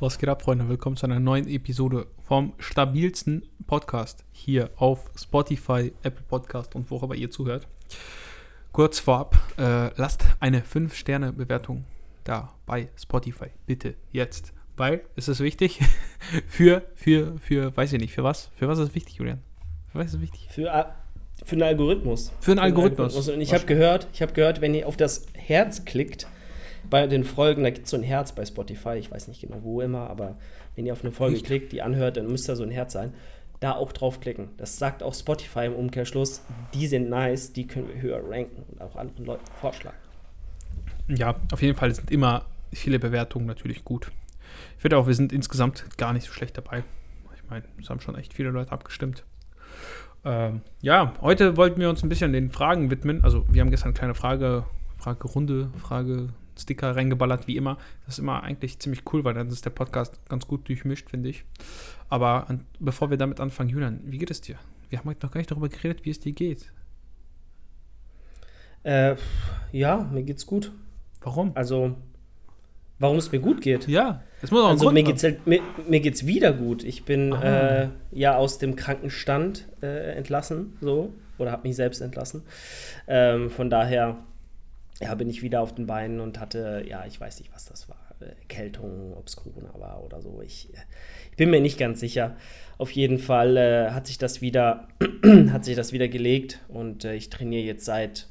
Was geht ab, Freunde? Willkommen zu einer neuen Episode vom stabilsten Podcast hier auf Spotify, Apple Podcast und wo auch immer ihr zuhört. Kurz vorab, äh, lasst eine 5-Sterne-Bewertung da bei Spotify. Bitte, jetzt. Weil es ist wichtig für, für, für, weiß ich nicht, für was? Für was ist es wichtig, Julian? Für was ist es wichtig? Für, A- für einen Algorithmus. Für einen Algorithmus. Und ich habe gehört, ich habe gehört, wenn ihr auf das Herz klickt, bei den Folgen, da gibt es so ein Herz bei Spotify, ich weiß nicht genau wo immer, aber wenn ihr auf eine Folge Echt? klickt, die anhört, dann müsste da so ein Herz sein. Da auch draufklicken. Das sagt auch Spotify im Umkehrschluss. Die sind nice, die können wir höher ranken und auch anderen Leuten vorschlagen. Ja, auf jeden Fall sind immer viele Bewertungen natürlich gut. Ich finde auch, wir sind insgesamt gar nicht so schlecht dabei. Ich meine, es haben schon echt viele Leute abgestimmt. Ähm, ja, heute wollten wir uns ein bisschen den Fragen widmen. Also, wir haben gestern eine kleine Frage, Fragerunde, Frage-Sticker reingeballert, wie immer. Das ist immer eigentlich ziemlich cool, weil dann ist der Podcast ganz gut durchmischt, finde ich. Aber an, bevor wir damit anfangen, Julian, wie geht es dir? Wir haben heute noch gar nicht darüber geredet, wie es dir geht. Äh, ja, mir geht's gut. Warum? Also, warum es mir gut geht. Ja, es muss auch Also mir geht's, halt, mir, mir geht's wieder gut. Ich bin Ah. äh, ja aus dem Krankenstand äh, entlassen, so oder habe mich selbst entlassen. Ähm, von daher ja, bin ich wieder auf den Beinen und hatte ja, ich weiß nicht, was das war, äh, Erkältung, ob es Corona war oder so. Ich, äh, ich bin mir nicht ganz sicher. Auf jeden Fall äh, hat sich das wieder hat sich das wieder gelegt und äh, ich trainiere jetzt seit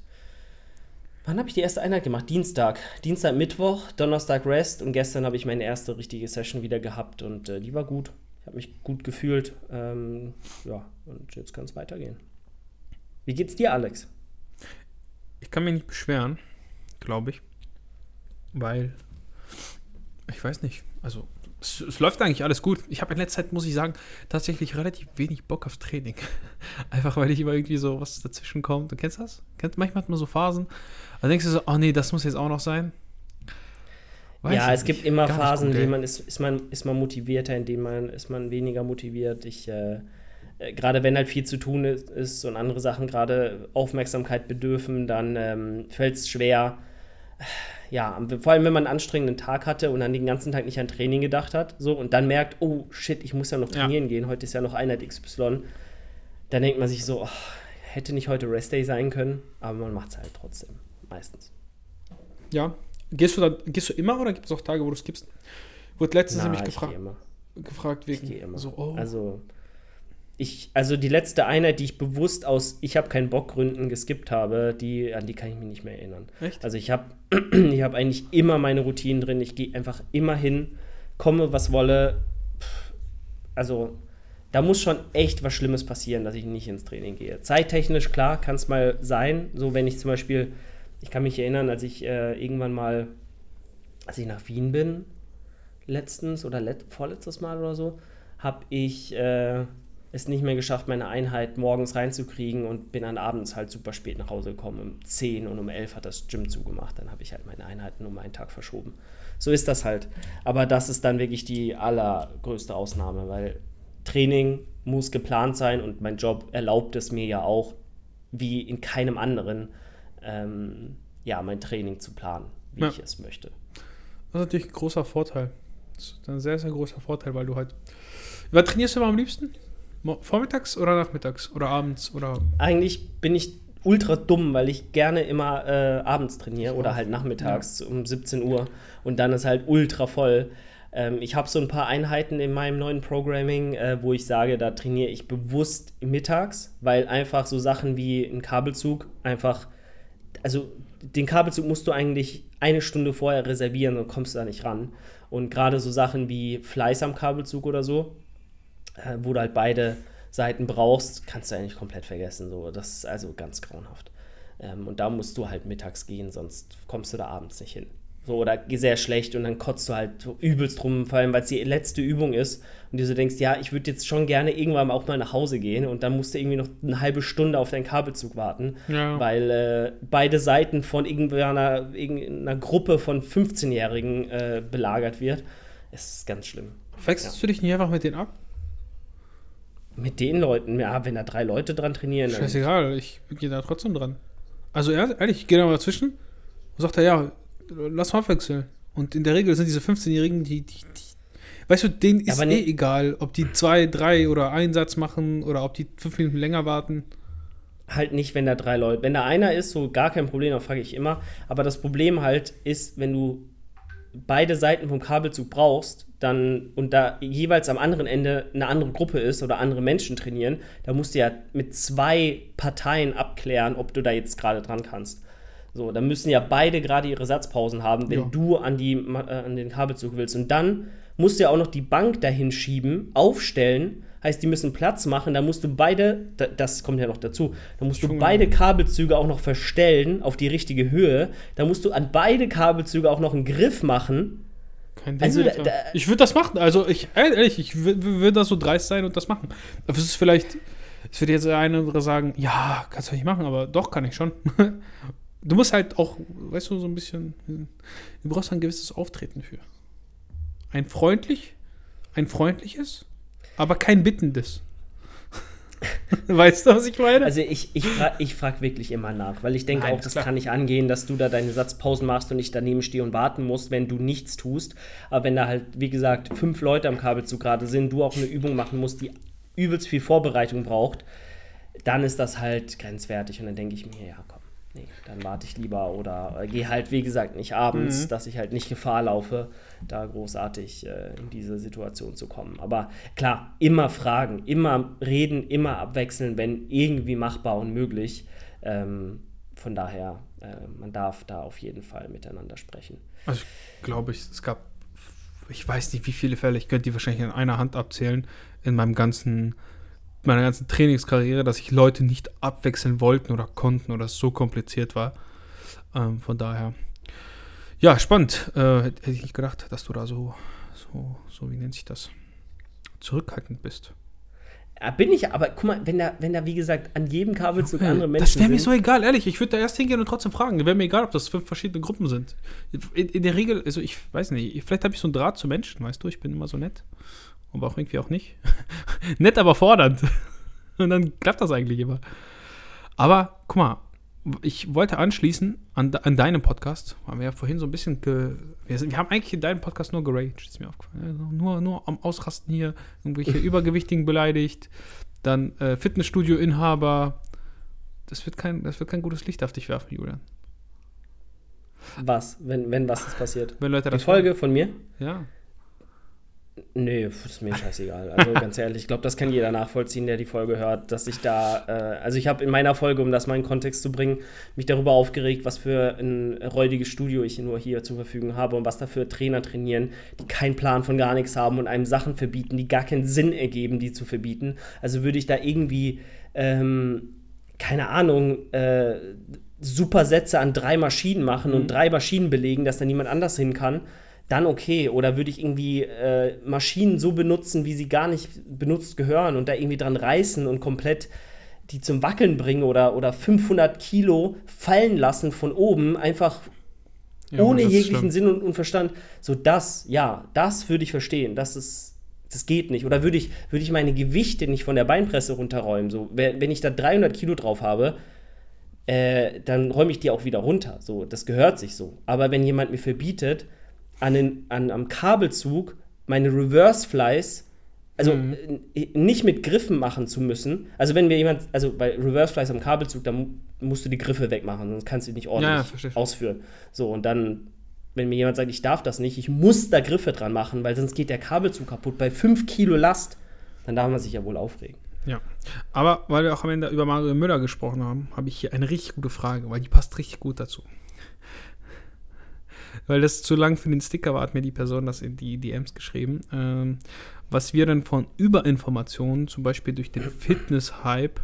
Wann habe ich die erste Einheit gemacht? Dienstag. Dienstag, Mittwoch, Donnerstag Rest und gestern habe ich meine erste richtige Session wieder gehabt und äh, die war gut. Ich habe mich gut gefühlt. Ähm, ja, und jetzt kann es weitergehen. Wie geht's dir, Alex? Ich kann mich nicht beschweren, glaube ich. Weil, ich weiß nicht, also es, es läuft eigentlich alles gut. Ich habe in letzter Zeit, muss ich sagen, tatsächlich relativ wenig Bock aufs Training. Einfach weil ich immer irgendwie so was dazwischen kommt. Du kennst das? Kennst, manchmal hat man so Phasen. Da denkst du so, oh nee, das muss jetzt auch noch sein. Weiß ja, es gibt nicht. immer Gar Phasen, in denen man ist, ist man ist man motivierter, in denen man ist man weniger motiviert. Ich äh, äh, gerade wenn halt viel zu tun ist, ist und andere Sachen gerade Aufmerksamkeit bedürfen, dann ähm, fällt es schwer. Ja, vor allem wenn man einen anstrengenden Tag hatte und dann den ganzen Tag nicht an Training gedacht hat, so und dann merkt, oh shit, ich muss ja noch Ja. trainieren gehen, heute ist ja noch Einheit XY, dann denkt man sich so, oh, hätte nicht heute Restday sein können, aber man macht es halt trotzdem, meistens. Ja. Gehst du, da, gehst du immer oder gibt es auch Tage, wo du es gibst? Wurde letztens Na, nämlich ich gefragt Ich wegen gehe immer. so, oh, Also, ich, also die letzte Einheit, die ich bewusst aus Ich habe keinen Bock Gründen geskippt habe, die, an die kann ich mich nicht mehr erinnern. echt? Also ich habe ich hab eigentlich immer meine Routinen drin. Ich gehe einfach immer hin, komme, was wolle. Also, da muss schon echt was Schlimmes passieren, dass ich nicht ins Training gehe. Zeittechnisch, klar, kann es mal sein. So, wenn ich zum Beispiel, ich kann mich erinnern, als ich äh, irgendwann mal, als ich nach Wien bin, letztens oder let vorletztes Mal oder so, habe ich äh, es nicht mehr geschafft, meine Einheit morgens reinzukriegen und bin dann abends halt super spät nach Hause gekommen. Um 10 und um 11 hat das Gym zugemacht. Dann habe ich halt meine Einheiten um einen Tag verschoben. So ist das halt. Aber das ist dann wirklich die allergrößte Ausnahme, weil Training muss geplant sein und mein Job erlaubt es mir ja auch, wie in keinem anderen, ähm, ja, mein Training zu planen, wie Ja. ich es möchte. Das ist natürlich ein großer Vorteil. Das ist ein sehr, sehr großer Vorteil, weil du halt. Was trainierst du immer am liebsten? Vormittags oder nachmittags? Oder abends? Oder. Eigentlich bin ich ultra dumm, weil ich gerne immer äh, abends trainiere oder halt nachmittags um 17 Uhr und dann ist halt ultra voll. Ähm, ich habe so ein paar Einheiten in meinem neuen Programming, äh, wo ich sage, da trainiere ich bewusst mittags, weil einfach so Sachen wie ein Kabelzug einfach, also den Kabelzug musst du eigentlich eine Stunde vorher reservieren und kommst da nicht ran. Und gerade so Sachen wie Fleiß am Kabelzug oder so, äh, wo du halt beide Seiten brauchst, kannst du eigentlich komplett vergessen. So. Das ist also ganz grauenhaft. Ähm, und da musst du halt mittags gehen, sonst kommst du da abends nicht hin. So, oder sehr schlecht und dann kotzt du halt so übelst rum, vor allem weil es die letzte Übung ist und du so denkst, ja, ich würde jetzt schon gerne irgendwann auch mal nach Hause gehen und dann musst du irgendwie noch eine halbe Stunde auf deinen Kabelzug warten, Ja. weil äh, beide Seiten von irgendeiner, irgendeiner Gruppe von 15-Jährigen äh, belagert wird. Es ist ganz schlimm. Wechselst du dich nicht einfach mit denen ab? Mit den Leuten, ja, wenn da drei Leute dran trainieren, Scheißegal, ich gehe da trotzdem dran. Also ehr- ehrlich, ich gehe da mal dazwischen und sagt er, ja, lass mal wechseln. Und in der Regel sind diese 15-Jährigen, die, die, die weißt du, denen ist aber eh ne- egal, ob die zwei, drei oder einen Satz machen oder ob die fünf Minuten länger warten. halt nicht, wenn da drei Leute. Wenn da einer ist, so gar kein Problem, dann frage ich immer. Aber das Problem halt ist, wenn du beide Seiten vom Kabelzug brauchst, dann und da jeweils am anderen Ende eine andere Gruppe ist oder andere Menschen trainieren, da musst du ja mit zwei Parteien abklären, ob du da jetzt gerade dran kannst. So, dann müssen ja beide gerade ihre Satzpausen haben, wenn Ja. du an, die, äh, an den Kabelzug willst. Und dann musst du ja auch noch die Bank dahin schieben, aufstellen. Heißt, die müssen Platz machen. Da musst du beide, da- das kommt ja noch dazu, da musst du beide Kabelzüge auch noch verstellen auf die richtige Höhe. Da musst du an beide Kabelzüge auch noch einen Griff machen. Kein Ding, Also da- da- ich würde das machen. Also ich, ehrlich, ich würde da so dreist sein und das machen. Es ist vielleicht, es wird jetzt der eine oder andere sagen, ja, kannst du nicht machen, aber doch kann ich schon. Du musst halt auch, weißt du, so ein bisschen, du brauchst ein gewisses Auftreten für. Ein freundlich, ein freundliches, aber kein bittendes. weißt du, was ich meine? Also ich, ich, fra ich frage wirklich immer nach, weil ich denke Nein, auch, das klar. kann nicht angehen, dass du da deine Satzpausen machst und ich daneben stehe und warten musst, wenn du nichts tust. Aber wenn da halt, wie gesagt, fünf Leute am Kabelzug gerade sind, du auch eine Übung machen musst, die übelst viel Vorbereitung braucht, dann ist das halt grenzwertig. Und dann denke ich mir, ja nee, dann warte ich lieber oder äh, gehe halt, wie gesagt, nicht abends, Mhm. dass ich halt nicht Gefahr laufe, da großartig äh, in diese Situation zu kommen. Aber klar, immer fragen, immer reden, immer abwechseln, wenn irgendwie machbar und möglich. Ähm, von daher, äh, man darf da auf jeden Fall miteinander sprechen. Also, glaube ich, es gab, ich weiß nicht, wie viele Fälle, ich könnte die wahrscheinlich in einer Hand abzählen, in meinem ganzen, meiner ganzen Trainingskarriere, dass sich Leute nicht abwechseln wollten oder konnten oder es so kompliziert war. Ähm, von daher, ja, spannend. Äh, hätte ich nicht gedacht, dass du da so, so, so, wie nennt sich das, zurückhaltend bist. Ja, bin ich, aber guck mal, wenn da, wenn da, wie gesagt, an jedem Kabelzug andere Menschen das wäre mir so egal, ehrlich. Ich würde da erst hingehen und trotzdem fragen. Wäre mir egal, ob das fünf verschiedene Gruppen sind. In, in der Regel, also ich weiß nicht, vielleicht habe ich so einen Draht zu Menschen, weißt du, ich bin immer so nett. Aber auch irgendwie auch nicht. nett, aber fordernd. Und dann klappt das eigentlich immer. Aber guck mal, ich wollte anschließen an, an deinem Podcast. Haben wir ja vorhin so ein bisschen. Ge, wir, sind, wir haben eigentlich in deinem Podcast nur geraged, ist mir aufgefallen. Also nur, nur am Ausrasten hier, irgendwelche Übergewichtigen beleidigt, dann äh, Fitnessstudio-Inhaber. Das wird, kein, das wird kein gutes Licht auf dich werfen, Julian. was, wenn, wenn was ist passiert. Wenn Leute Die Folge von mir? Ja. Nee, ist mir scheißegal. Also ganz ehrlich, ich glaube, das kann jeder nachvollziehen, der die Folge hört, dass ich da, äh, also ich habe in meiner Folge, um das mal in Kontext zu bringen, mich darüber aufgeregt, was für ein räudiges Studio ich nur hier zur Verfügung habe und was da für Trainer trainieren, die keinen Plan von gar nichts haben und einem Sachen verbieten, die gar keinen Sinn ergeben, die zu verbieten. Also würde ich da irgendwie, ähm, keine Ahnung, äh, super Sätze an drei Maschinen machen und drei Maschinen belegen, dass da niemand anders hin kann, dann okay. Oder würde ich irgendwie äh, Maschinen so benutzen, wie sie gar nicht benutzt gehören und da irgendwie dran reißen und komplett die zum Wackeln bringen oder, oder 500 Kilo fallen lassen von oben, einfach Ja, ohne jeglichen schlimm. Sinn und, und Verstand. So das, ja, das würde ich verstehen. Das ist, das geht nicht. Oder würde ich, würde ich meine Gewichte nicht von der Beinpresse runterräumen? So, wenn wenn ich da 300 Kilo drauf habe, äh, dann räume ich die auch wieder runter. So, das gehört sich so. Aber wenn jemand mir verbietet, an den, an, am Kabelzug meine Reverse Flies, also Mhm. äh, nicht mit Griffen machen zu müssen. Also wenn mir jemand, also bei Reverse Flies am Kabelzug, da mu musst du die Griffe wegmachen, sonst kannst du die nicht ordentlich ja, ausführen. So, und dann, wenn mir jemand sagt, ich darf das nicht, ich muss da Griffe dran machen, weil sonst geht der Kabelzug kaputt. Bei 5 Kilo Last, dann darf man sich ja wohl aufregen. Ja. Aber weil wir auch am Ende über Mario Müller gesprochen haben, habe ich hier eine richtig gute Frage, weil die passt richtig gut dazu. Weil das zu lang für den Sticker war, hat mir die Person das in die DMs geschrieben. Ähm, was wir dann von Überinformationen, zum Beispiel durch den Fitness-Hype,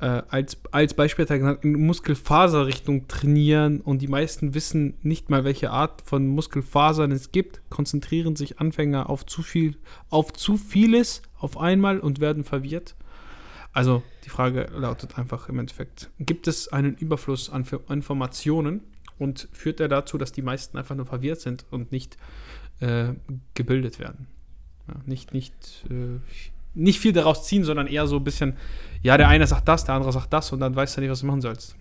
äh, als, als Beispiel in Muskelfaserrichtung trainieren und die meisten wissen nicht mal, welche Art von Muskelfasern es gibt, konzentrieren sich Anfänger auf zu viel, auf zu vieles auf einmal und werden verwirrt. Also die Frage lautet einfach im Endeffekt, gibt es einen Überfluss an Informationen und führt er dazu, dass die meisten einfach nur verwirrt sind und nicht äh, gebildet werden? Ja, nicht, nicht, äh, nicht viel daraus ziehen, sondern eher so ein bisschen, ja, der eine sagt das, der andere sagt das und dann weißt du nicht, was du machen sollst.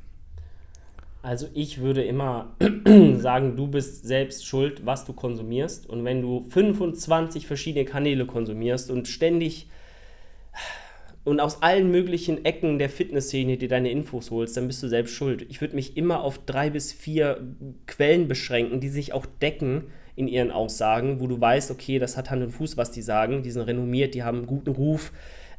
Also ich würde immer sagen, du bist selbst schuld, was du konsumierst. Und wenn du 25 verschiedene Kanäle konsumierst und ständig und aus allen möglichen Ecken der Fitnessszene dir deine Infos holst, dann bist du selbst schuld. Ich würde mich immer auf drei bis vier Quellen beschränken, die sich auch decken in ihren Aussagen, wo du weißt, okay, das hat Hand und Fuß, was die sagen, die sind renommiert, die haben einen guten Ruf,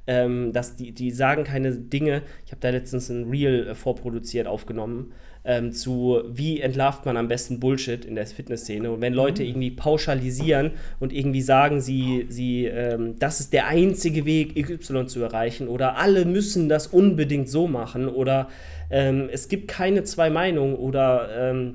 ähm, dass die, die sagen keine Dinge. Ich habe da letztens ein Reel äh, vorproduziert, aufgenommen ähm, zu, wie entlarvt man am besten Bullshit in der Fitnessszene. Und wenn Leute mhm. irgendwie pauschalisieren und irgendwie sagen, sie, sie, ähm, das ist der einzige Weg, XY zu erreichen oder alle müssen das unbedingt so machen oder ähm, es gibt keine zwei Meinungen oder ähm,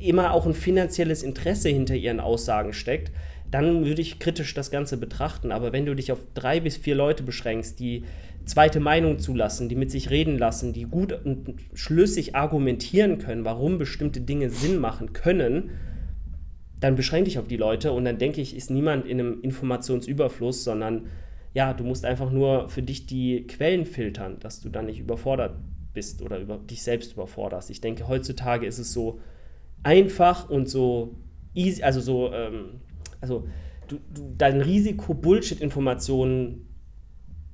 immer auch ein finanzielles Interesse hinter ihren Aussagen steckt, dann würde ich kritisch das Ganze betrachten. Aber wenn du dich auf drei bis vier Leute beschränkst, die zweite Meinung zulassen, die mit sich reden lassen, die gut und schlüssig argumentieren können, warum bestimmte Dinge Sinn machen können, dann beschränke ich auf die Leute und dann denke ich, ist niemand in einem Informationsüberfluss, sondern ja, du musst einfach nur für dich die Quellen filtern, dass du dann nicht überfordert bist oder über dich selbst überforderst. Ich denke, heutzutage ist es so einfach und so easy, also so, ähm, also du, du, dein Risiko, Bullshit-Informationen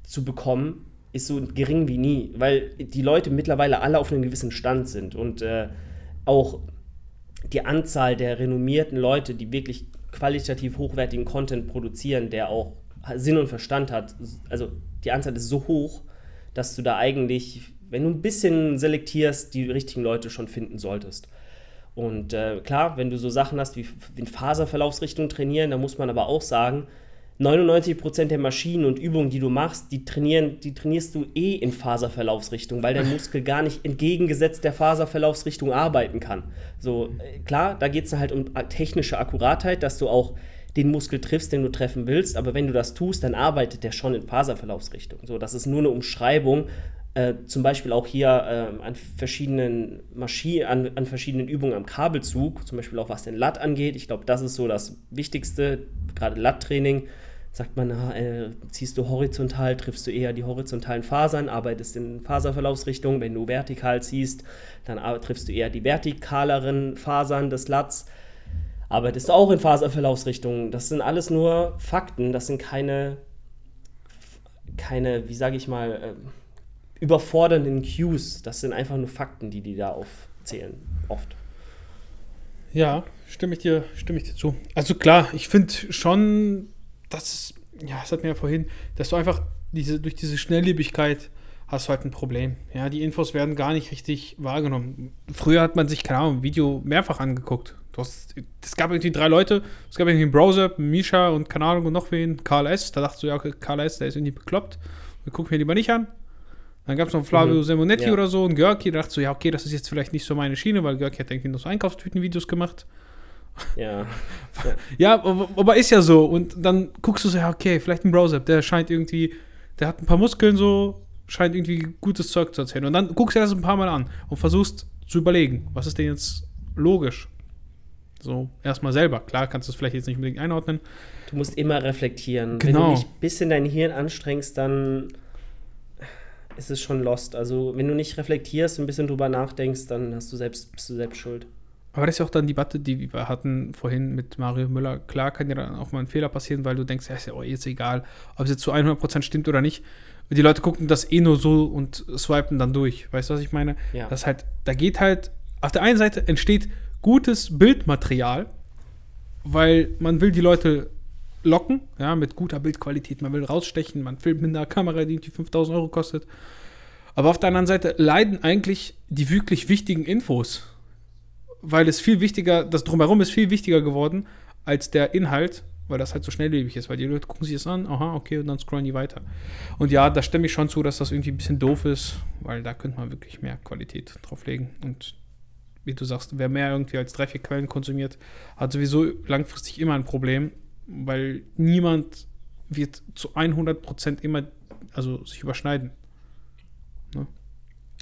zu bekommen, ist so gering wie nie, weil die Leute mittlerweile alle auf einem gewissen Stand sind und äh, auch die Anzahl der renommierten Leute, die wirklich qualitativ hochwertigen Content produzieren, der auch Sinn und Verstand hat, also die Anzahl ist so hoch, dass du da eigentlich, wenn du ein bisschen selektierst, die richtigen Leute schon finden solltest. Und äh, klar, wenn du so Sachen hast wie in Faserverlaufsrichtung trainieren, da muss man aber auch sagen, 99% der Maschinen und Übungen, die du machst, die, trainieren, die trainierst du eh in Faserverlaufsrichtung, weil der Muskel gar nicht entgegengesetzt der Faserverlaufsrichtung arbeiten kann. So, äh, klar, da geht es halt um technische Akkuratheit, dass du auch den Muskel triffst, den du treffen willst, aber wenn du das tust, dann arbeitet der schon in Faserverlaufsrichtung. So, das ist nur eine Umschreibung, äh, zum Beispiel auch hier äh, an verschiedenen Maschinen, an, an, verschiedenen Übungen am Kabelzug, zum Beispiel auch was den Latt angeht. Ich glaube, das ist so das Wichtigste, gerade Latt-Training sagt man, na, äh, ziehst du horizontal, triffst du eher die horizontalen Fasern, arbeitest in Faserverlaufsrichtung. Wenn du vertikal ziehst, dann triffst du eher die vertikaleren Fasern des Latz. Arbeitest du auch in Faserverlaufsrichtung. Das sind alles nur Fakten, das sind keine, keine wie sage ich mal, äh, überfordernden Cues. Das sind einfach nur Fakten, die die da aufzählen, oft. Ja, stimme ich dir, stimme ich dir zu. Also klar, ich finde schon, das, ja, das hat mir ja vorhin, dass du einfach diese, durch diese Schnelllebigkeit hast du halt ein Problem. Ja, die Infos werden gar nicht richtig wahrgenommen. Früher hat man sich, keine Ahnung, ein Video mehrfach angeguckt. Du hast, es gab irgendwie drei Leute, es gab irgendwie einen Browser, Misha und keine Ahnung und noch wen, Karl S. Da dachtest du ja, okay, Karl S., der ist irgendwie bekloppt. Wir gucken mir lieber nicht an. Dann gab es noch Flavio mhm. Simonetti ja. oder so und Görki, da dachte so, ja, okay, das ist jetzt vielleicht nicht so meine Schiene, weil Görki hat irgendwie noch so Einkaufstütenvideos gemacht. Ja. ja, aber ist ja so. Und dann guckst du so, ja, okay, vielleicht ein Browser, der scheint irgendwie, der hat ein paar Muskeln so, scheint irgendwie gutes Zeug zu erzählen. Und dann guckst du dir das ein paar Mal an und versuchst zu überlegen, was ist denn jetzt logisch? So, erstmal selber. Klar, kannst du es vielleicht jetzt nicht unbedingt einordnen. Du musst immer reflektieren. Genau. Wenn du dich ein bisschen dein Hirn anstrengst, dann ist es schon lost. Also, wenn du nicht reflektierst und ein bisschen drüber nachdenkst, dann hast du selbst, bist du selbst schuld. Aber das ist ja auch dann die Debatte, die wir hatten vorhin mit Mario Müller. Klar kann dir dann auch mal ein Fehler passieren, weil du denkst, ja, ist ja oh, jetzt egal, ob es jetzt zu 100% stimmt oder nicht. Und die Leute gucken das eh nur so und swipen dann durch. Weißt du, was ich meine? Ja. Das halt, da geht halt, auf der einen Seite entsteht gutes Bildmaterial, weil man will die Leute locken, ja, mit guter Bildqualität. Man will rausstechen, man filmt mit einer Kamera, die 5000 Euro kostet. Aber auf der anderen Seite leiden eigentlich die wirklich wichtigen Infos weil es viel wichtiger, das drumherum ist viel wichtiger geworden als der Inhalt, weil das halt so schnelllebig ist, weil die Leute gucken sich das an, aha, okay, und dann scrollen die weiter. Und ja, da stimme ich schon zu, dass das irgendwie ein bisschen doof ist, weil da könnte man wirklich mehr Qualität drauflegen. Und wie du sagst, wer mehr irgendwie als drei, vier Quellen konsumiert, hat sowieso langfristig immer ein Problem, weil niemand wird zu 100% immer, also sich überschneiden.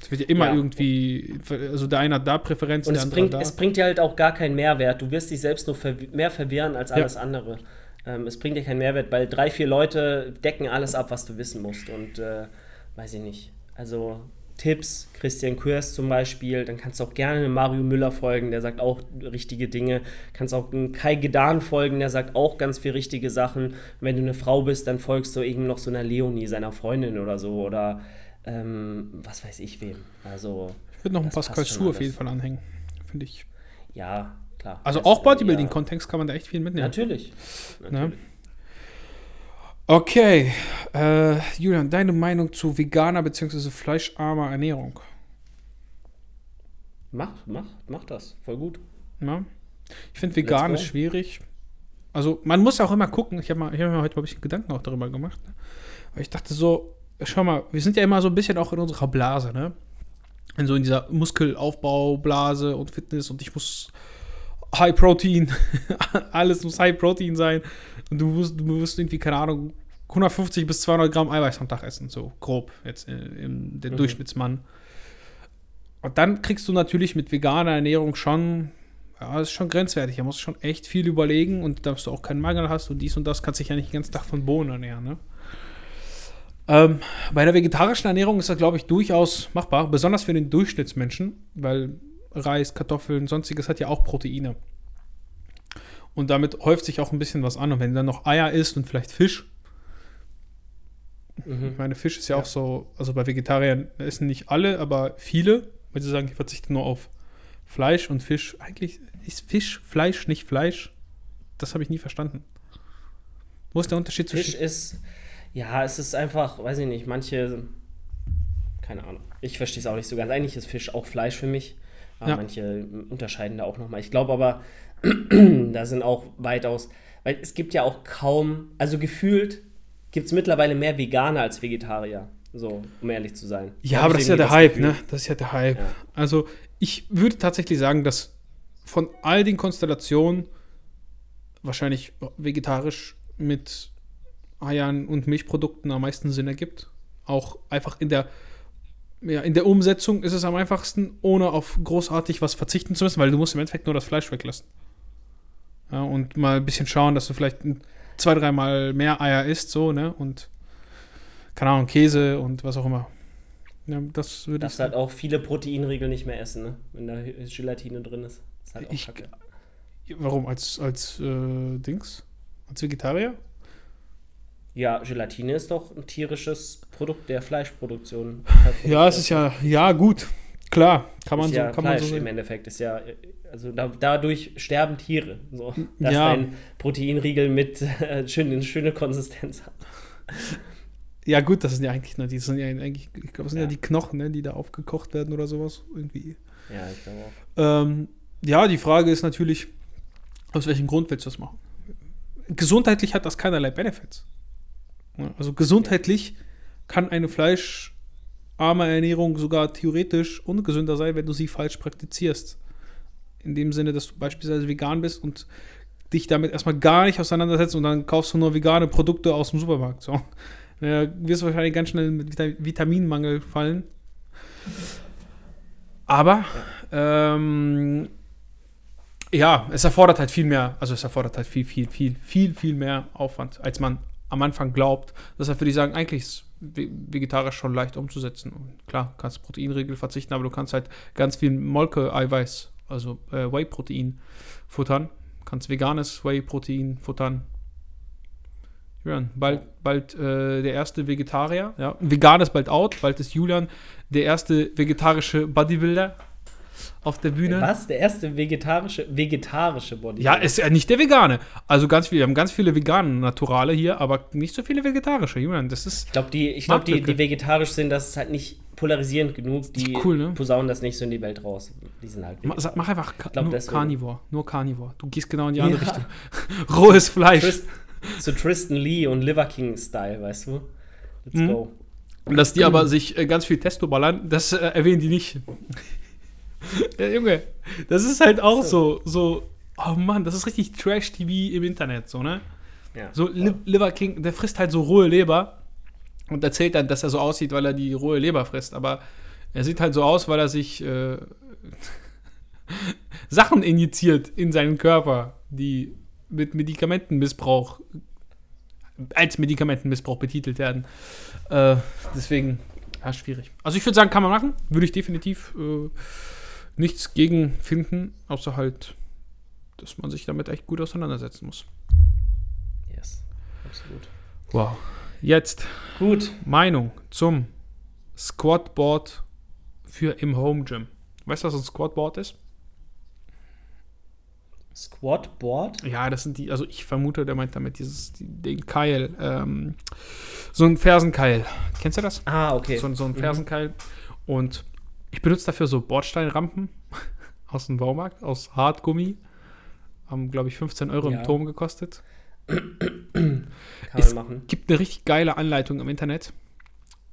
Es wird ja immer ja. irgendwie, also der eine hat da Präferenzen, und der andere bringt, da. Es bringt dir halt auch gar keinen Mehrwert. Du wirst dich selbst nur verw mehr verwirren als alles ja. andere. Ähm, es bringt dir keinen Mehrwert, weil drei, vier Leute decken alles ab, was du wissen musst. Und äh, weiß ich nicht. Also Tipps, Christian Kurs zum Beispiel, dann kannst du auch gerne Mario Müller folgen, der sagt auch richtige Dinge. Kannst auch Kai Gedan folgen, der sagt auch ganz viel richtige Sachen. wenn du eine Frau bist, dann folgst du irgendwie noch so einer Leonie, seiner Freundin oder so oder ähm, was weiß ich wem. Also ich würde noch ein Pascal Schuh auf jeden Fall anhängen, finde ich. Ja, klar. Also auch Bodybuilding-Kontext kann man da echt viel mitnehmen. Natürlich. Ne? Natürlich. Okay, äh, Julian, deine Meinung zu veganer bzw. fleischarmer Ernährung? Mach, mach, mach das. Voll gut. Ja. Ich finde vegan ist schwierig. Also man muss auch immer gucken. Ich habe hab mir heute mal ein bisschen Gedanken auch darüber gemacht. Ne? Aber ich dachte so, schau mal, wir sind ja immer so ein bisschen auch in unserer Blase, ne? In so in dieser Muskelaufbaublase und Fitness und ich muss High Protein, alles muss High Protein sein. Und du musst, du musst irgendwie, keine Ahnung, 150 bis 200 Gramm Eiweiß am Tag essen, so grob, jetzt im, der mhm. Durchschnittsmann. Und dann kriegst du natürlich mit veganer Ernährung schon, ja, das ist schon grenzwertig. Da musst du schon echt viel überlegen und dass du auch keinen Mangel hast und dies und das, kannst dich ja nicht den ganzen Tag von Bohnen ernähren, ne? Ähm, bei der vegetarischen Ernährung ist das, glaube ich, durchaus machbar, besonders für den Durchschnittsmenschen, weil Reis, Kartoffeln, sonstiges hat ja auch Proteine. Und damit häuft sich auch ein bisschen was an. Und wenn du dann noch Eier isst und vielleicht Fisch, mhm. ich meine, Fisch ist ja, ja, auch so, also bei Vegetariern essen nicht alle, aber viele, weil sie sagen, ich verzichte nur auf Fleisch und Fisch. Eigentlich ist Fisch Fleisch, nicht Fleisch. Das habe ich nie verstanden. Wo ist der Unterschied zwischen. Fisch ist, ja, es ist einfach, weiß ich nicht, manche, keine Ahnung. Ich verstehe es auch nicht so ganz. Eigentlich ist Fisch auch Fleisch für mich. Aber ja. manche unterscheiden da auch nochmal. Ich glaube aber, da sind auch weitaus, weil es gibt ja auch kaum, also gefühlt gibt es mittlerweile mehr Veganer als Vegetarier. So, um ehrlich zu sein. Ja, aber das ist ja der Hype, Gefühl. ne? Das ist ja der Hype. Ja. Also, ich würde tatsächlich sagen, dass von all den Konstellationen wahrscheinlich vegetarisch mit Eiern und Milchprodukten am meisten Sinn ergibt. Auch einfach in der, ja, in der Umsetzung ist es am einfachsten, ohne auf großartig was verzichten zu müssen, weil du musst im Endeffekt nur das Fleisch weglassen. Ja, und mal ein bisschen schauen, dass du vielleicht zwei, dreimal mehr Eier isst, so, ne? Und keine Ahnung, Käse und was auch immer. Ja, das würde ich. halt auch viele Proteinriegel nicht mehr essen, ne? Wenn da Gelatine drin ist. ist halt auch ich. Warum? Als, als äh, Dings? Als Vegetarier? Ja, Gelatine ist doch ein tierisches Produkt der Fleischproduktion. Ja, es ist ja, ja, gut. Klar, kann man ist so, ja kann Fleisch man so im Endeffekt ist ja also da, dadurch sterben Tiere. So, dass ja. ein Proteinriegel mit äh, schön, eine schöne Konsistenz hat. Ja, gut, das sind ja eigentlich, ne, die sind ja eigentlich, ich glaube, das sind ja. ja, die Knochen, ne, die da aufgekocht werden oder sowas. Irgendwie. Ja, ich glaube auch. Ähm, ja, die Frage ist natürlich, aus welchem Grund willst du das machen? Gesundheitlich hat das keinerlei Benefits. Also gesundheitlich ja. kann eine fleischarme Ernährung sogar theoretisch ungesünder sein, wenn du sie falsch praktizierst in dem Sinne, dass du beispielsweise vegan bist und dich damit erstmal gar nicht auseinandersetzt und dann kaufst du nur vegane Produkte aus dem Supermarkt. So. Da wirst du wahrscheinlich ganz schnell mit Vitaminmangel fallen. Aber ähm, ja, es erfordert halt viel mehr, also es erfordert halt viel, viel, viel, viel, viel mehr Aufwand, als man am Anfang glaubt. Deshalb würde ich sagen, eigentlich ist vegetarisch schon leicht umzusetzen. Und klar, kannst Proteinregel verzichten, aber du kannst halt ganz viel Molke-Eiweiß also äh, Whey-Protein futtern. Kannst veganes Whey-Protein futtern. Julian, bald, bald äh, der erste Vegetarier. Ja. Vegan ist bald out. Bald ist Julian der erste vegetarische Bodybuilder auf der Bühne. Was? Der erste vegetarische, vegetarische Bodybuilder? Ja, ist ja nicht der vegane. Also ganz viele, wir haben ganz viele vegane Naturale hier, aber nicht so viele vegetarische. Julian, das ist. Ich glaube, die, glaub, die, die vegetarisch sind, das ist halt nicht polarisierend genug. Die cool, ne? posaunen das nicht so in die Welt raus. Die sind halt. Mach, mach einfach glaub, nur Carnivore. Nur Carnivore. Du gehst genau in die andere ja. Richtung. Rohes Fleisch. Trist, so Tristan Lee und Liver King-Style, weißt du? Let's mhm. go. Und dass die aber sich äh, ganz viel Testo ballern, das äh, erwähnen die nicht. ja, Junge, das ist halt auch so. so, so, oh Mann, das ist richtig Trash-TV im Internet, so, ne? Ja. So, Li Liver King, der frisst halt so rohe Leber und erzählt dann, dass er so aussieht, weil er die rohe Leber frisst. Aber er sieht halt so aus, weil er sich äh, Sachen injiziert in seinen Körper, die mit Medikamentenmissbrauch als Medikamentenmissbrauch betitelt werden. Äh, deswegen Ja, schwierig. Also ich würde sagen, kann man machen. Würde ich definitiv äh, nichts gegen finden, außer halt, dass man sich damit echt gut auseinandersetzen muss. Yes, absolut. Wow. Jetzt Gut. Meinung zum Squatboard für im Home Gym. Weißt du, was ein Squatboard ist? Squatboard? Ja, das sind die, also ich vermute, der meint damit dieses, die, den Keil, ähm, so ein Fersenkeil. Kennst du das? Ah, okay. So, so ein Mhm. Fersenkeil. Und ich benutze dafür so Bordsteinrampen aus dem Baumarkt, aus Hartgummi. Haben, glaube ich, 15 Euro Ja. im Turm gekostet. Es machen. gibt eine richtig geile Anleitung im Internet.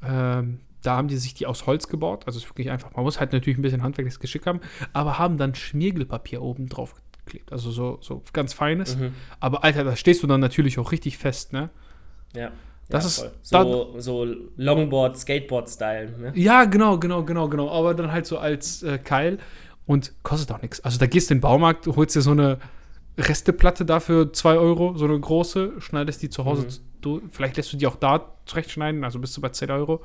Ähm, da haben die sich die aus Holz gebaut. Also es ist wirklich einfach. Man muss halt natürlich ein bisschen handwerkliches Geschick haben, aber haben dann Schmiergelpapier oben drauf geklebt. Also so, so ganz feines. Mhm. Aber Alter, da stehst du dann natürlich auch richtig fest, ne? Ja. Das ja, ist- so, so Longboard, Skateboard-Style. Ne? Ja, genau, genau, genau, genau. Aber dann halt so als äh, Keil und kostet auch nichts. Also da gehst du in den Baumarkt, holst dir so eine Resteplatte dafür 2 Euro, so eine große, schneidest die zu Hause, Mhm. du, vielleicht lässt du die auch da zurechtschneiden, also bist du bei 10 Euro,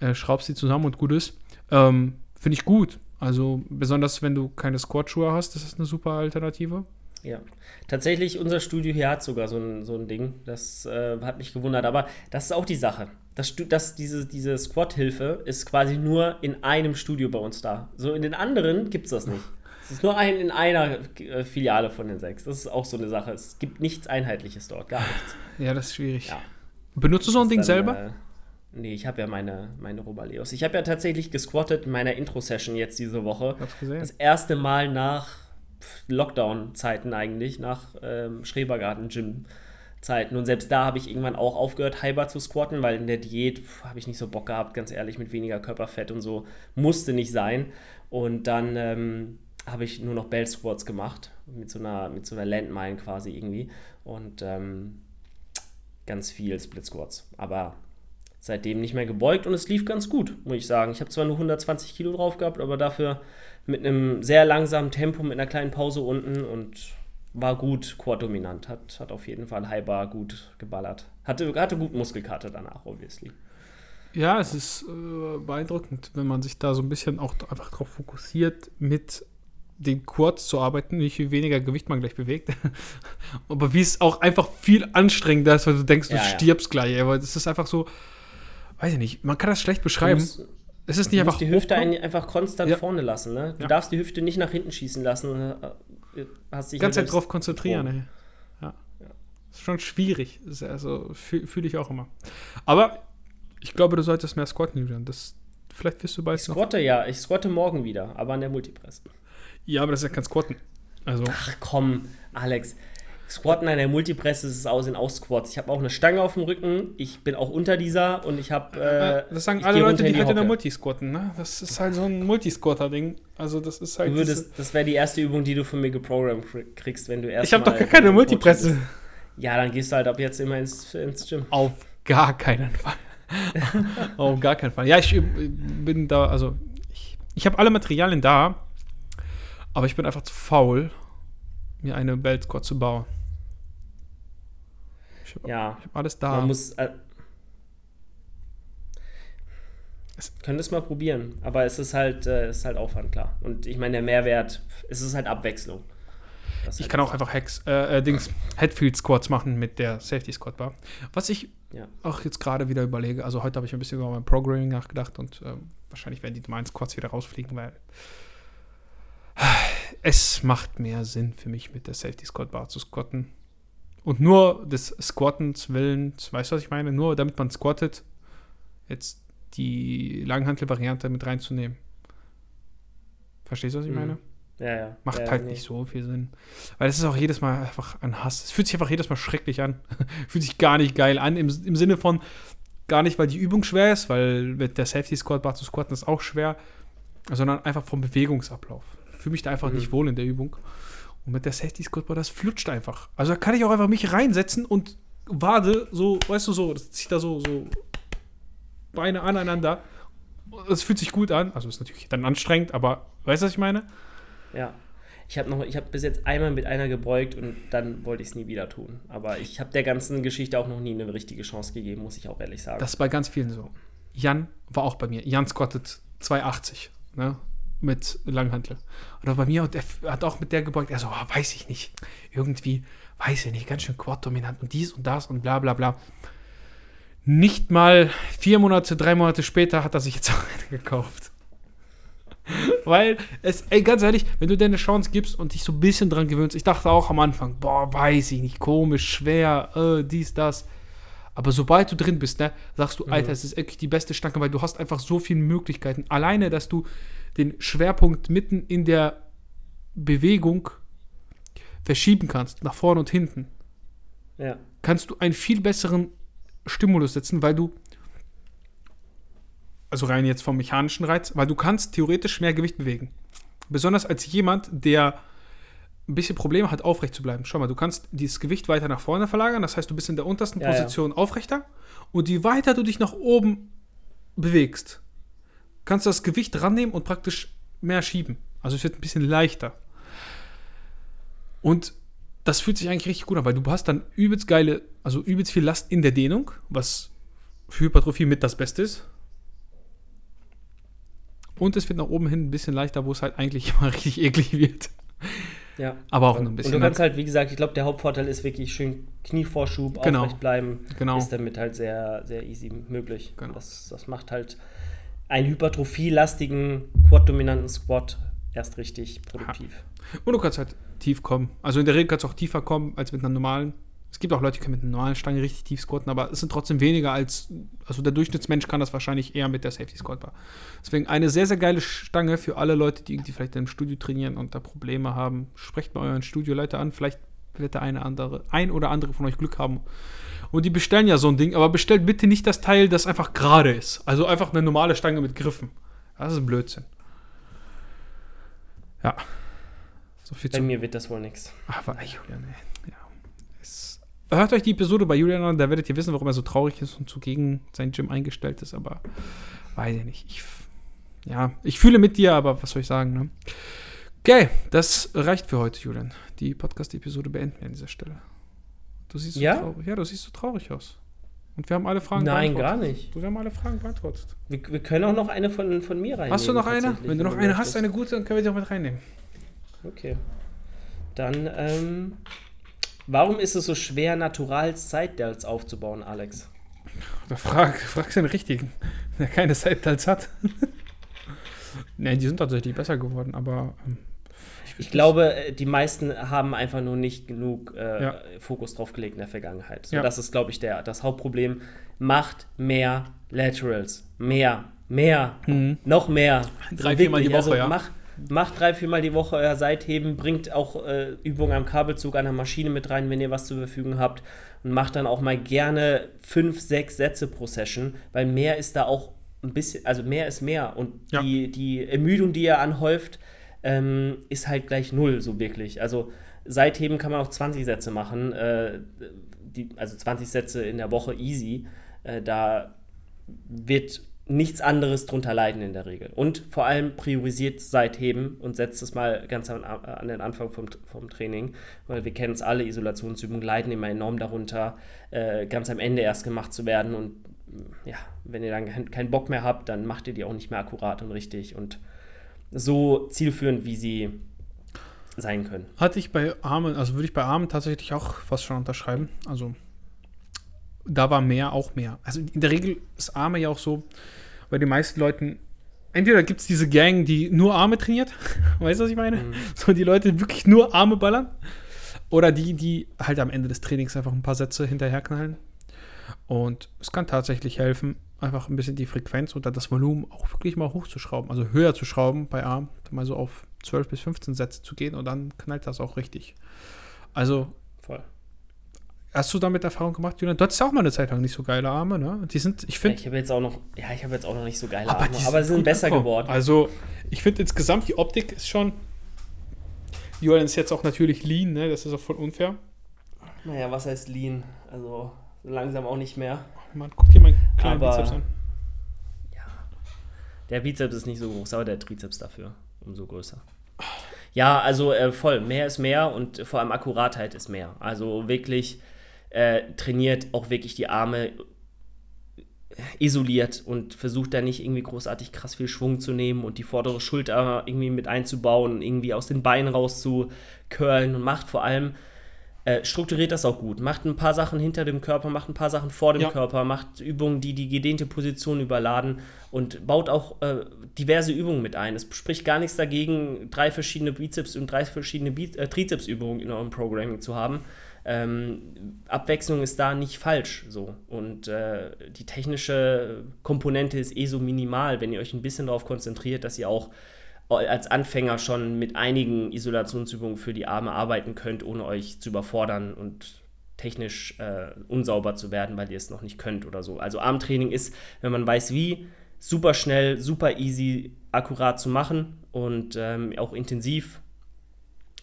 äh, schraubst die zusammen und gut ist. Ähm, Finde ich gut. Also besonders wenn du keine Squat-Schuhe hast, das ist eine super Alternative. Ja. Tatsächlich, unser Studio hier hat sogar so ein, so ein Ding. Das äh, hat mich gewundert. Aber das ist auch die Sache. Das, das, diese, diese Squat-Hilfe ist quasi nur in einem Studio bei uns da. So in den anderen gibt es das nicht. Es ist nur ein, in einer äh, Filiale von den sechs. Das ist auch so eine Sache. Es gibt nichts Einheitliches dort, gar nichts. Ja, das ist schwierig. Ja. Benutzt du so ein Ding dann, selber? Äh, nee, ich habe ja meine, meine Robaleos. Ich habe ja tatsächlich gesquattet in meiner Intro-Session jetzt diese Woche. Hab's gesehen. Das erste Mal nach Lockdown-Zeiten eigentlich, nach ähm, Schrebergarten-Gym-Zeiten. Und selbst da habe ich irgendwann auch aufgehört, halber zu squatten, weil in der Diät habe ich nicht so Bock gehabt, ganz ehrlich, mit weniger Körperfett und so. Musste nicht sein. Und dann ähm, habe ich nur noch Bell Squats gemacht, mit so einer, mit so einer Landmine quasi irgendwie. Und ähm, ganz viel Split Squats. Aber seitdem nicht mehr gebeugt und es lief ganz gut, muss ich sagen. Ich habe zwar nur 120 Kilo drauf gehabt, aber dafür mit einem sehr langsamen Tempo, mit einer kleinen Pause unten und war gut quad-dominant. Hat, hat auf jeden Fall High Bar gut geballert. Hatte, hatte gut Muskelkater danach, obviously. Ja, es ist äh, beeindruckend, wenn man sich da so ein bisschen auch einfach darauf fokussiert, mit den Quads zu arbeiten, wie viel weniger Gewicht man gleich bewegt. Aber wie es auch einfach viel anstrengender ist, weil du denkst, du Ja, ja. stirbst gleich. Aber das ist einfach so, weiß ich nicht, man kann das schlecht Du beschreiben. musst, es ist du nicht musst einfach die Hüfte ein, einfach konstant Ja. vorne lassen. Ne? Du Ja. darfst die Hüfte nicht nach hinten schießen lassen. äh, Hast dich Zeit selbst drauf konzentrieren. Ey. Ja. Ja. Ist schon schwierig. Ist also fühle fühl ich auch immer. Aber ich glaube, du solltest mehr squatten, Julian. Das, vielleicht wirst du bald Ich noch. squatte ja, ich squatte morgen wieder, aber an der Multipress. Ja, aber das ist ja kein Squatten. Also, Ach komm, Alex. Squatten an der Multipress ist es aus in aus Squats. Ich habe auch eine Stange auf dem Rücken. Ich bin auch unter dieser und ich habe. Äh, das sagen alle Leute, die die halt in der Hocke. Multisquatten, ne? Das ist halt so ein Multisquatter-Ding. Also, das ist halt. Du würdest, das wäre die erste Übung, die du von mir geprogrammt krie- kriegst, wenn du erst ich habe doch gar keine Multipresse. bist. Ja, dann gehst du halt ab jetzt immer ins, ins Gym. Auf gar keinen Fall. Auf gar keinen Fall. Ja, ich äh, bin da, also, ich, ich habe alle Materialien da, aber ich bin einfach zu faul, mir eine Belt Squat zu bauen. Ich habe Ja, hab alles da. man muss. Äh, Es- Könntest mal probieren, aber es ist halt, äh, es ist halt Aufwand, klar. Und ich meine, der Mehrwert, es ist halt Abwechslung. Das Ich halt kann auch einfach Hex, äh, äh, Dings, Headfield Squats machen mit der Safety Squat Bar. Was ich Ja. auch jetzt gerade wieder überlege, also heute habe ich ein bisschen über mein Programming nachgedacht und ähm, wahrscheinlich werden die normalen Squats wieder rausfliegen, weil es macht mehr Sinn für mich mit der Safety Squat Bar zu squatten. Und nur des Squattens Willens, weißt du, was ich meine? Nur damit man squattet, jetzt die Langhantel-Variante mit reinzunehmen. Verstehst du, was ich Mhm. meine? Ja, ja. Macht ja, halt nee. nicht so viel Sinn. Weil es ist auch jedes Mal einfach ein Hass. Es fühlt sich einfach jedes Mal schrecklich an. fühlt sich gar nicht geil an. Im, Im Sinne von gar nicht, weil die Übung schwer ist, weil mit der Safety Squat Bar zu squatten ist auch schwer, sondern einfach vom Bewegungsablauf. Fühle mich da einfach Mhm. nicht wohl in der Übung. Und mit der Safety Squat Bar, das flutscht einfach. Also da kann ich auch einfach mich reinsetzen und wade so, weißt du, so, das zieht da so, so Beine aneinander. Das fühlt sich gut an. Also ist natürlich dann anstrengend, aber weißt du, was ich meine? Ja. Ich habe noch, ich habe bis jetzt einmal mit einer gebeugt und dann wollte ich es nie wieder tun. Aber ich habe der ganzen Geschichte auch noch nie eine richtige Chance gegeben, muss ich auch ehrlich sagen. Das ist bei ganz vielen so. Jan war auch bei mir. Jan squattet 280, ne? Mit Langhantel. Und bei mir, und er hat auch mit der gebeugt. Er so, oh, weiß ich nicht. Irgendwie, weiß ich nicht, ganz schön quad-dominant und dies und das und bla bla bla. Nicht mal vier Monate, drei Monate später hat er sich jetzt auch eine gekauft. Weil es, ey, ganz ehrlich, wenn du dir eine Chance gibst und dich so ein bisschen dran gewöhnst, ich dachte auch am Anfang, boah, weiß ich nicht, komisch, schwer, äh, dies, das. Aber sobald du drin bist, ne, sagst du, mhm. Alter, es ist wirklich die beste Stange, weil du hast einfach so viele Möglichkeiten. Alleine, dass du den Schwerpunkt mitten in der Bewegung verschieben kannst, nach vorne und hinten, ja. kannst du einen viel besseren Stimulus setzen, weil du, also rein jetzt vom mechanischen Reiz, weil du kannst theoretisch mehr Gewicht bewegen. Besonders als jemand, der ein bisschen Probleme hat, aufrecht zu bleiben. Schau mal, du kannst dieses Gewicht weiter nach vorne verlagern, das heißt, du bist in der untersten ja, Position ja. aufrechter und je weiter du dich nach oben bewegst, kannst du das Gewicht rannehmen und praktisch mehr schieben. Also es wird ein bisschen leichter. Und das fühlt sich eigentlich richtig gut an, weil du hast dann übelst geile, also übelst viel Last in der Dehnung, was für Hypertrophie mit das Beste ist. Und es wird nach oben hin ein bisschen leichter, wo es halt eigentlich immer richtig eklig wird. Ja. Aber auch nur ein bisschen. Und du kannst halt, wie gesagt, ich glaube, der Hauptvorteil ist wirklich schön Knievorschub, genau. aufrecht bleiben. Genau. Ist damit halt sehr, sehr easy möglich. Genau. Das, das macht halt einen hypertrophielastigen, quad-dominanten Squat erst richtig produktiv. Ha. Und du kannst halt tief kommen. Also in der Regel kannst du auch tiefer kommen als mit einer normalen. Es gibt auch Leute, die können mit einer normalen Stange richtig tief squatten, aber es sind trotzdem weniger als, also der Durchschnittsmensch kann das wahrscheinlich eher mit der Safety Squat Bar. Deswegen eine sehr, sehr geile Stange für alle Leute, die irgendwie vielleicht im Studio trainieren und da Probleme haben. Sprecht mal euren Studioleiter an, vielleicht wird der eine andere, ein oder andere von euch Glück haben. Und die bestellen ja so ein Ding, aber bestellt bitte nicht das Teil, das einfach gerade ist. Also einfach eine normale Stange mit Griffen. Das ist ein Blödsinn. Ja. So viel Bei mir wird das wohl nichts. Aber Julian, ey. Ja. Es, hört euch die Episode bei Julian an, da werdet ihr wissen, warum er so traurig ist und zugegen sein Gym eingestellt ist, aber weiß ich nicht. Ich, ja, ich fühle mit dir, aber was soll ich sagen, ne? Okay, das reicht für heute, Julian. Die Podcast-Episode beenden wir an dieser Stelle. Du siehst ja? so traurig. Ja, du siehst so traurig aus. Und wir haben alle Fragen Nein, beantwortet. Nein, gar nicht. Du, wir haben alle Fragen beantwortet. Wir, wir, können auch noch eine von, von mir reinnehmen. Hast du noch eine? Wenn du noch eine hast, eine gute, dann können wir die auch mit reinnehmen. Okay. Dann, ähm, warum ist es so schwer, Naturals Sidedells aufzubauen, Alex? Da frag, fragst den Richtigen, der keine Sidedells hat. Nein, die sind tatsächlich besser geworden, aber. Ähm, ich, ich glaube, äh, die meisten haben einfach nur nicht genug äh, ja. Fokus drauf gelegt in der Vergangenheit. So, ja. Das ist, glaube ich, der, das Hauptproblem. Macht mehr Laterals. Mehr. Mehr. Mhm. Noch mehr. Drei, so viermal die Woche, also, ja. Mach, Macht drei, viermal die Woche euer Seitheben, bringt auch äh, Übungen am Kabelzug einer Maschine mit rein, wenn ihr was zur Verfügung habt. Und macht dann auch mal gerne fünf, sechs Sätze pro Session, weil mehr ist da auch ein bisschen, also mehr ist mehr. Und ja. die, die Ermüdung, die ihr anhäuft, ähm, ist halt gleich null, so wirklich. Also Seitheben kann man auch 20 Sätze machen, äh, die, also 20 Sätze in der Woche easy. Äh, da wird nichts anderes drunter leiden in der Regel. Und vor allem priorisiert Seitheben und setzt es mal ganz an, an den Anfang vom, vom Training, weil wir kennen es alle, Isolationsübungen leiden immer enorm darunter, äh, ganz am Ende erst gemacht zu werden. Und ja, wenn ihr dann keinen Bock mehr habt, dann macht ihr die auch nicht mehr akkurat und richtig und so zielführend, wie sie sein können. Hatte ich bei Armen, also würde ich bei Armen tatsächlich auch fast schon unterschreiben. Also da war mehr auch mehr. Also in der Regel ist Arme ja auch so, bei den meisten Leuten, entweder gibt es diese Gang, die nur Arme trainiert, weißt du, was ich meine? Mhm. So die Leute die wirklich nur Arme ballern. Oder die, die halt am Ende des Trainings einfach ein paar Sätze hinterherknallen. Und es kann tatsächlich helfen, einfach ein bisschen die Frequenz oder das Volumen auch wirklich mal hochzuschrauben, also höher zu schrauben bei Arm, mal so auf 12 bis 15 Sätze zu gehen und dann knallt das auch richtig. Also voll. Hast du damit Erfahrung gemacht, Julian? Du hattest auch mal eine Zeit lang nicht so geile Arme, ne? Die sind, ich finde. Ja, ich habe jetzt auch noch, ja, ich habe jetzt auch noch nicht so geile aber Arme, aber sie sind besser gekommen. geworden. Also, ich finde insgesamt, die Optik ist schon. Julian ist jetzt auch natürlich lean, ne? Das ist auch voll unfair. Naja, was heißt lean? Also, langsam auch nicht mehr. Oh Mann, guck dir meinen kleinen aber, Bizeps an. Ja. Der Bizeps ist nicht so groß, aber der Trizeps dafür umso größer. Ja, also äh, voll. Mehr ist mehr und vor allem Akkuratheit ist mehr. Also wirklich äh, trainiert auch wirklich die Arme isoliert und versucht da nicht irgendwie großartig krass viel Schwung zu nehmen und die vordere Schulter irgendwie mit einzubauen, irgendwie aus den Beinen raus zu curlen und macht vor allem äh, strukturiert das auch gut. Macht ein paar Sachen hinter dem Körper, macht ein paar Sachen vor dem Ja. Körper, macht Übungen, die die gedehnte Position überladen und baut auch äh, diverse Übungen mit ein. Es spricht gar nichts dagegen, drei verschiedene Bizeps und drei verschiedene Bi äh, Trizepsübungen in eurem Programming zu haben. Ähm, Abwechslung ist da nicht falsch so. Und äh, die technische Komponente ist eh so minimal, wenn ihr euch ein bisschen darauf konzentriert, dass ihr auch als Anfänger schon mit einigen Isolationsübungen für die Arme arbeiten könnt, ohne euch zu überfordern und technisch äh, unsauber zu werden, weil ihr es noch nicht könnt oder so. Also Armtraining ist, wenn man weiß wie, super schnell, super easy, akkurat zu machen und ähm, auch intensiv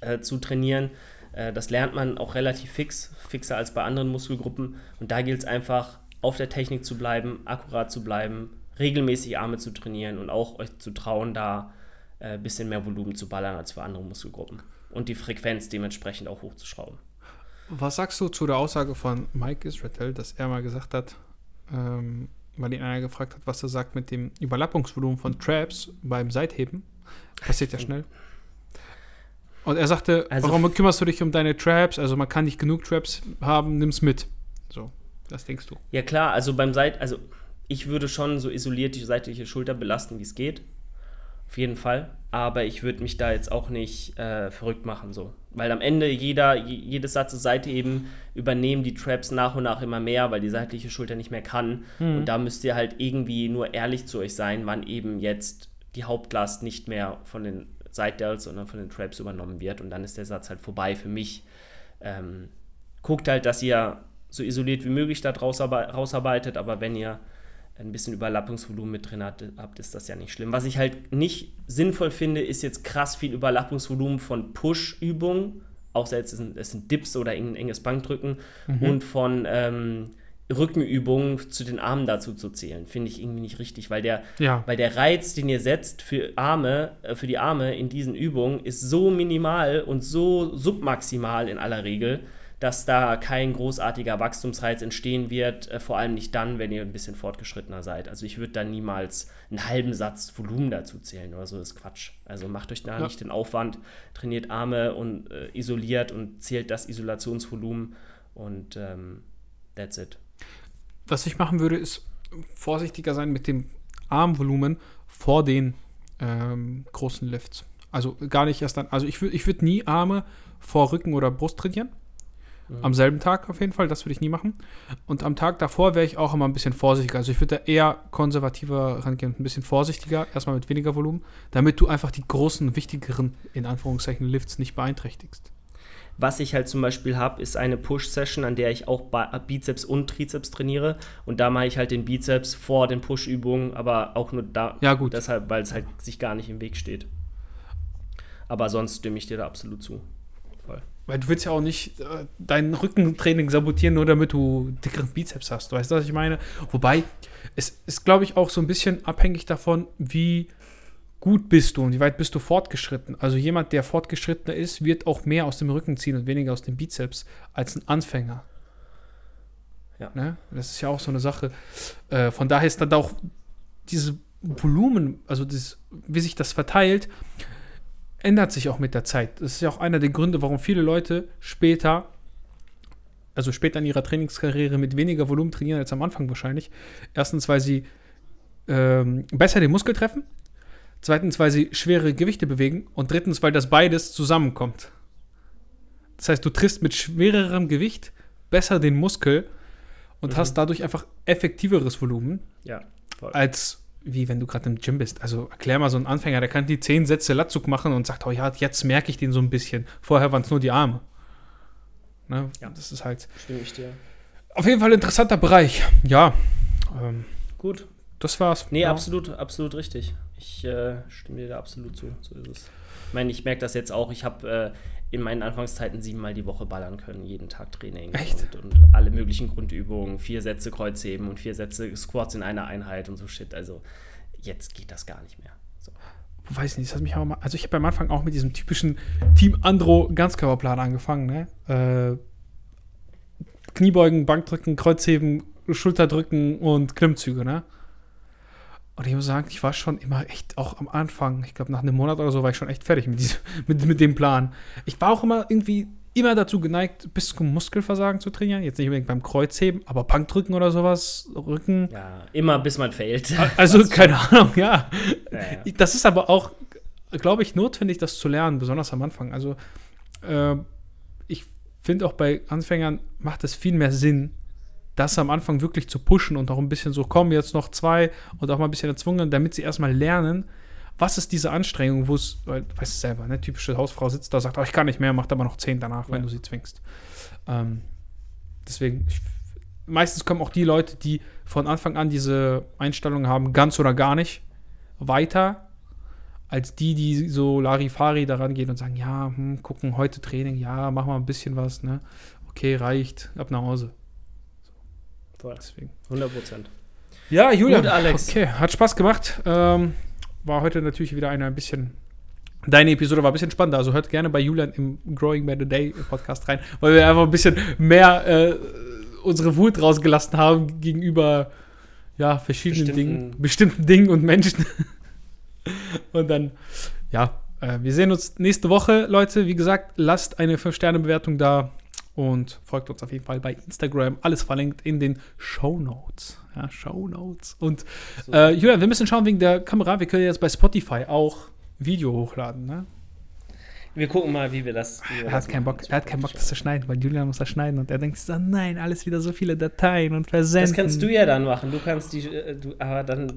äh, zu trainieren. Äh, das lernt man auch relativ fix, fixer als bei anderen Muskelgruppen. Und da gilt es einfach, auf der Technik zu bleiben, akkurat zu bleiben, regelmäßig Arme zu trainieren und auch euch zu trauen, da ein bisschen mehr Volumen zu ballern als für andere Muskelgruppen. Und die Frequenz dementsprechend auch hochzuschrauben. Was sagst du zu der Aussage von Mike Israel, dass er mal gesagt hat, ähm, weil ihn einer gefragt hat, was er sagt mit dem Überlappungsvolumen von Traps beim Seitheben? Passiert ja schnell. Und er sagte, Also warum kümmerst du dich um deine Traps? Also man kann nicht genug Traps haben, nimm's mit. So, das denkst du. Ja klar, also beim Seit, also ich würde schon so isoliert die seitliche Schulter belasten, wie es geht. Auf jeden Fall. Aber ich würde mich da jetzt auch nicht äh, verrückt machen, so. Weil am Ende jeder, je- jedes Satz zur Seite eben übernehmen die Traps nach und nach immer mehr, weil die seitliche Schulter nicht mehr kann. Und da müsst ihr halt irgendwie nur ehrlich zu euch sein, wann eben jetzt die Hauptlast nicht mehr von den Side sondern von den Traps übernommen wird. Und dann ist der Satz halt vorbei für mich. Ähm, guckt halt, dass ihr so isoliert wie möglich da rausarbeitet, aber wenn ihr ein bisschen Überlappungsvolumen mit drin habt, ist das ja nicht schlimm. Was ich halt nicht sinnvoll finde, ist jetzt krass viel Überlappungsvolumen von Push-Übungen, auch selbst es sind, es sind Dips oder ein enges Bankdrücken und von ähm, Rückenübungen zu den Armen dazu zu zählen. Finde ich irgendwie nicht richtig, weil der, Ja. weil der Reiz, den ihr setzt für Arme, äh, für die Arme in diesen Übungen, ist so minimal und so submaximal in aller Regel, dass da kein großartiger Wachstumsreiz entstehen wird, äh, vor allem nicht dann, wenn ihr ein bisschen fortgeschrittener seid. Also ich würde da niemals einen halben Satz Volumen dazu zählen oder so, das ist Quatsch. Also macht euch da Ja. nicht den Aufwand, trainiert Arme und äh, isoliert und zählt das Isolationsvolumen und ähm, that's it. Was ich machen würde, ist vorsichtiger sein mit dem Armvolumen vor den ähm, großen Lifts. Also gar nicht erst dann. Also ich würde ich würd nie Arme vor Rücken oder Brust trainieren. Am selben Tag auf jeden Fall, das würde ich nie machen. Und am Tag davor wäre ich auch immer ein bisschen vorsichtiger. Also ich würde da eher konservativer rangehen ein bisschen vorsichtiger, erstmal mit weniger Volumen, damit du einfach die großen, wichtigeren, in Anführungszeichen, Lifts nicht beeinträchtigst. Was ich halt zum Beispiel habe, ist eine Push-Session, an der ich auch Ba- Bizeps und Trizeps trainiere. Und da mache ich halt den Bizeps vor den Push-Übungen, aber auch nur da. Ja, gut. Deshalb, weil es halt sich gar nicht im Weg steht. Aber sonst stimme ich dir da absolut zu. Voll. Weil du willst ja auch nicht äh, dein Rückentraining sabotieren, nur damit du dickeren Bizeps hast. Du weißt, was ich meine? Wobei, es ist, glaube ich, auch so ein bisschen abhängig davon, wie gut bist du und wie weit bist du fortgeschritten. Also jemand, der fortgeschrittener ist, wird auch mehr aus dem Rücken ziehen und weniger aus dem Bizeps als ein Anfänger. Ja. Ne? Das ist ja auch so eine Sache. Äh, von daher ist dann auch dieses Volumen, also das, wie sich das verteilt, ändert sich auch mit der Zeit. Das ist ja auch einer der Gründe, warum viele Leute später, also später in ihrer Trainingskarriere mit weniger Volumen trainieren als am Anfang wahrscheinlich. Erstens, weil sie ähm, besser den Muskel treffen. Zweitens, weil sie schwere Gewichte bewegen. Und drittens, weil das beides zusammenkommt. Das heißt, du triffst mit schwererem Gewicht besser den Muskel und Mhm. hast dadurch einfach effektiveres Volumen Ja, als wie wenn du gerade im Gym bist. Also erklär mal so einen Anfänger, der kann die zehn Sätze Latzug machen und sagt, oh ja, jetzt merke ich den so ein bisschen. Vorher waren es nur die Arme. Ne? Ja. Das ist halt Stimme ich dir. auf jeden Fall ein interessanter Bereich. Ja, ähm, Gut. das war's. Nee, ja. absolut, absolut richtig. Ich äh, stimme dir da absolut zu. So ist es. Ich meine, ich merke das jetzt auch. Ich habe äh, in meinen Anfangszeiten siebenmal die Woche ballern können, jeden Tag Training. Echt? Und, und alle möglichen Grundübungen, vier Sätze Kreuzheben und vier Sätze Squats in einer Einheit und so Shit. Also jetzt geht das gar nicht mehr. So. weiß nicht, das hat mich auch mal, also ich habe am Anfang auch mit diesem typischen Team Andro Ganzkörperplan angefangen, ne? Äh, Kniebeugen, Bankdrücken, Kreuzheben, Schulterdrücken und Klimmzüge, ne? Und ich muss sagen, ich war schon immer echt, auch am Anfang, ich glaube nach einem Monat oder so, war ich schon echt fertig mit, diesem, mit, mit dem Plan. Ich war auch immer irgendwie immer dazu geneigt, bis zum Muskelversagen zu trainieren. Jetzt nicht unbedingt beim Kreuzheben, aber Bankdrücken oder sowas, Rücken. Ja, immer bis man fällt. Also, keine Ahnung, ja. ja, ja. Das ist aber auch, glaube ich, notwendig, das zu lernen, besonders am Anfang. Also, äh, ich finde auch bei Anfängern macht es viel mehr Sinn, das am Anfang wirklich zu pushen und auch ein bisschen so, komm, jetzt noch zwei und auch mal ein bisschen erzwungen, damit sie erstmal lernen, was ist diese Anstrengung, wo es, du weißt es selber, ne, typische Hausfrau sitzt da, sagt, oh, ich kann nicht mehr, macht aber noch zehn danach, ja. wenn du sie zwingst. Ähm, deswegen, ich, meistens kommen auch die Leute, die von Anfang an diese Einstellung haben, ganz oder gar nicht, weiter, als die, die so Larifari daran gehen und sagen, ja, hm, gucken, heute Training, ja, machen wir ein bisschen was, ne? Okay, reicht, ab nach Hause. Voll. Deswegen. 100 Prozent. Ja, Julian. Gut, Alex. Okay, hat Spaß gemacht. Ähm, war heute natürlich wieder eine ein bisschen. Deine Episode war ein bisschen spannender. Also hört gerne bei Julian im Growing by the Day Podcast rein, weil wir einfach ein bisschen mehr äh, unsere Wut rausgelassen haben gegenüber ja, verschiedenen bestimmten. Dingen, bestimmten Dingen und Menschen. und dann, ja, äh, wir sehen uns nächste Woche, Leute. Wie gesagt, lasst eine 5-Sterne-Bewertung da und folgt uns auf jeden Fall bei Instagram. Alles verlinkt in den Show Notes. Ja, Show Notes. Und so. äh, Julian, wir müssen schauen wegen der Kamera. Wir können jetzt bei Spotify auch Video hochladen, ne? Wir gucken mal, wie wir das. Wie wir er, hat keinen Bock, er hat keinen Bock, das zu schneiden, weil Julian muss das schneiden und er denkt so, nein, alles wieder so viele Dateien und versenden. Das kannst du ja dann machen. Du kannst die, äh, du, aber dann.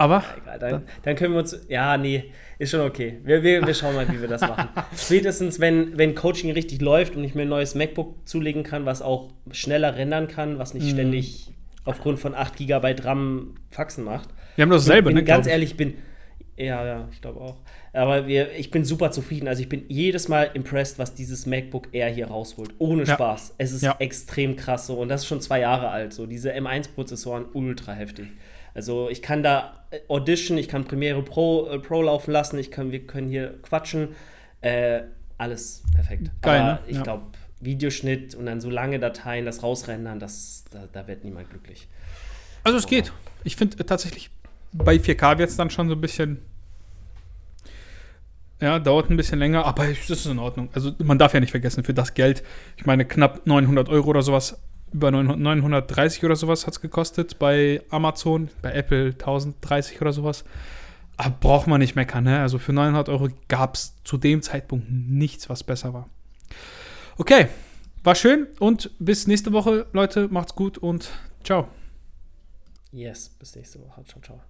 Aber? Ja, egal, dann, dann, können wir uns. Ja, nee, ist schon okay. Wir, wir, wir schauen mal, wie wir das machen. Spätestens, wenn, wenn Coaching richtig läuft und ich mir ein neues MacBook zulegen kann, was auch schneller rendern kann, was nicht mhm. ständig aufgrund von 8 GB RAM Faxen macht. Wir haben das selber, ne? Ganz ehrlich, bin. Ja, ja, ich glaube auch. Aber wir, ich bin super zufrieden. Also ich bin jedes Mal impressed, was dieses MacBook Air hier rausholt. Ohne ja. Spaß. Es ist ja. extrem krass so. Und das ist schon zwei Jahre alt. So diese M1-Prozessoren ultra heftig. Also ich kann da Audition, ich kann Premiere Pro, äh, Pro laufen lassen, ich kann, wir können hier quatschen. Äh, alles perfekt. Geil, Aber ne? ich ja. glaube, Videoschnitt und dann so lange Dateien, das rausrendern, das, da, da wird niemand glücklich. Also es geht. Ich finde äh, tatsächlich, bei 4K wird es dann schon so ein bisschen. Ja, dauert ein bisschen länger, aber es ist in Ordnung. Also man darf ja nicht vergessen, für das Geld, ich meine knapp 900 Euro oder sowas, über 930 oder sowas hat es gekostet bei Amazon, bei Apple 1030 oder sowas. Aber braucht man nicht meckern, ne? Also für 900 Euro gab es zu dem Zeitpunkt nichts, was besser war. Okay, war schön und bis nächste Woche, Leute. Macht's gut und ciao. Yes, bis nächste Woche. Ciao, ciao.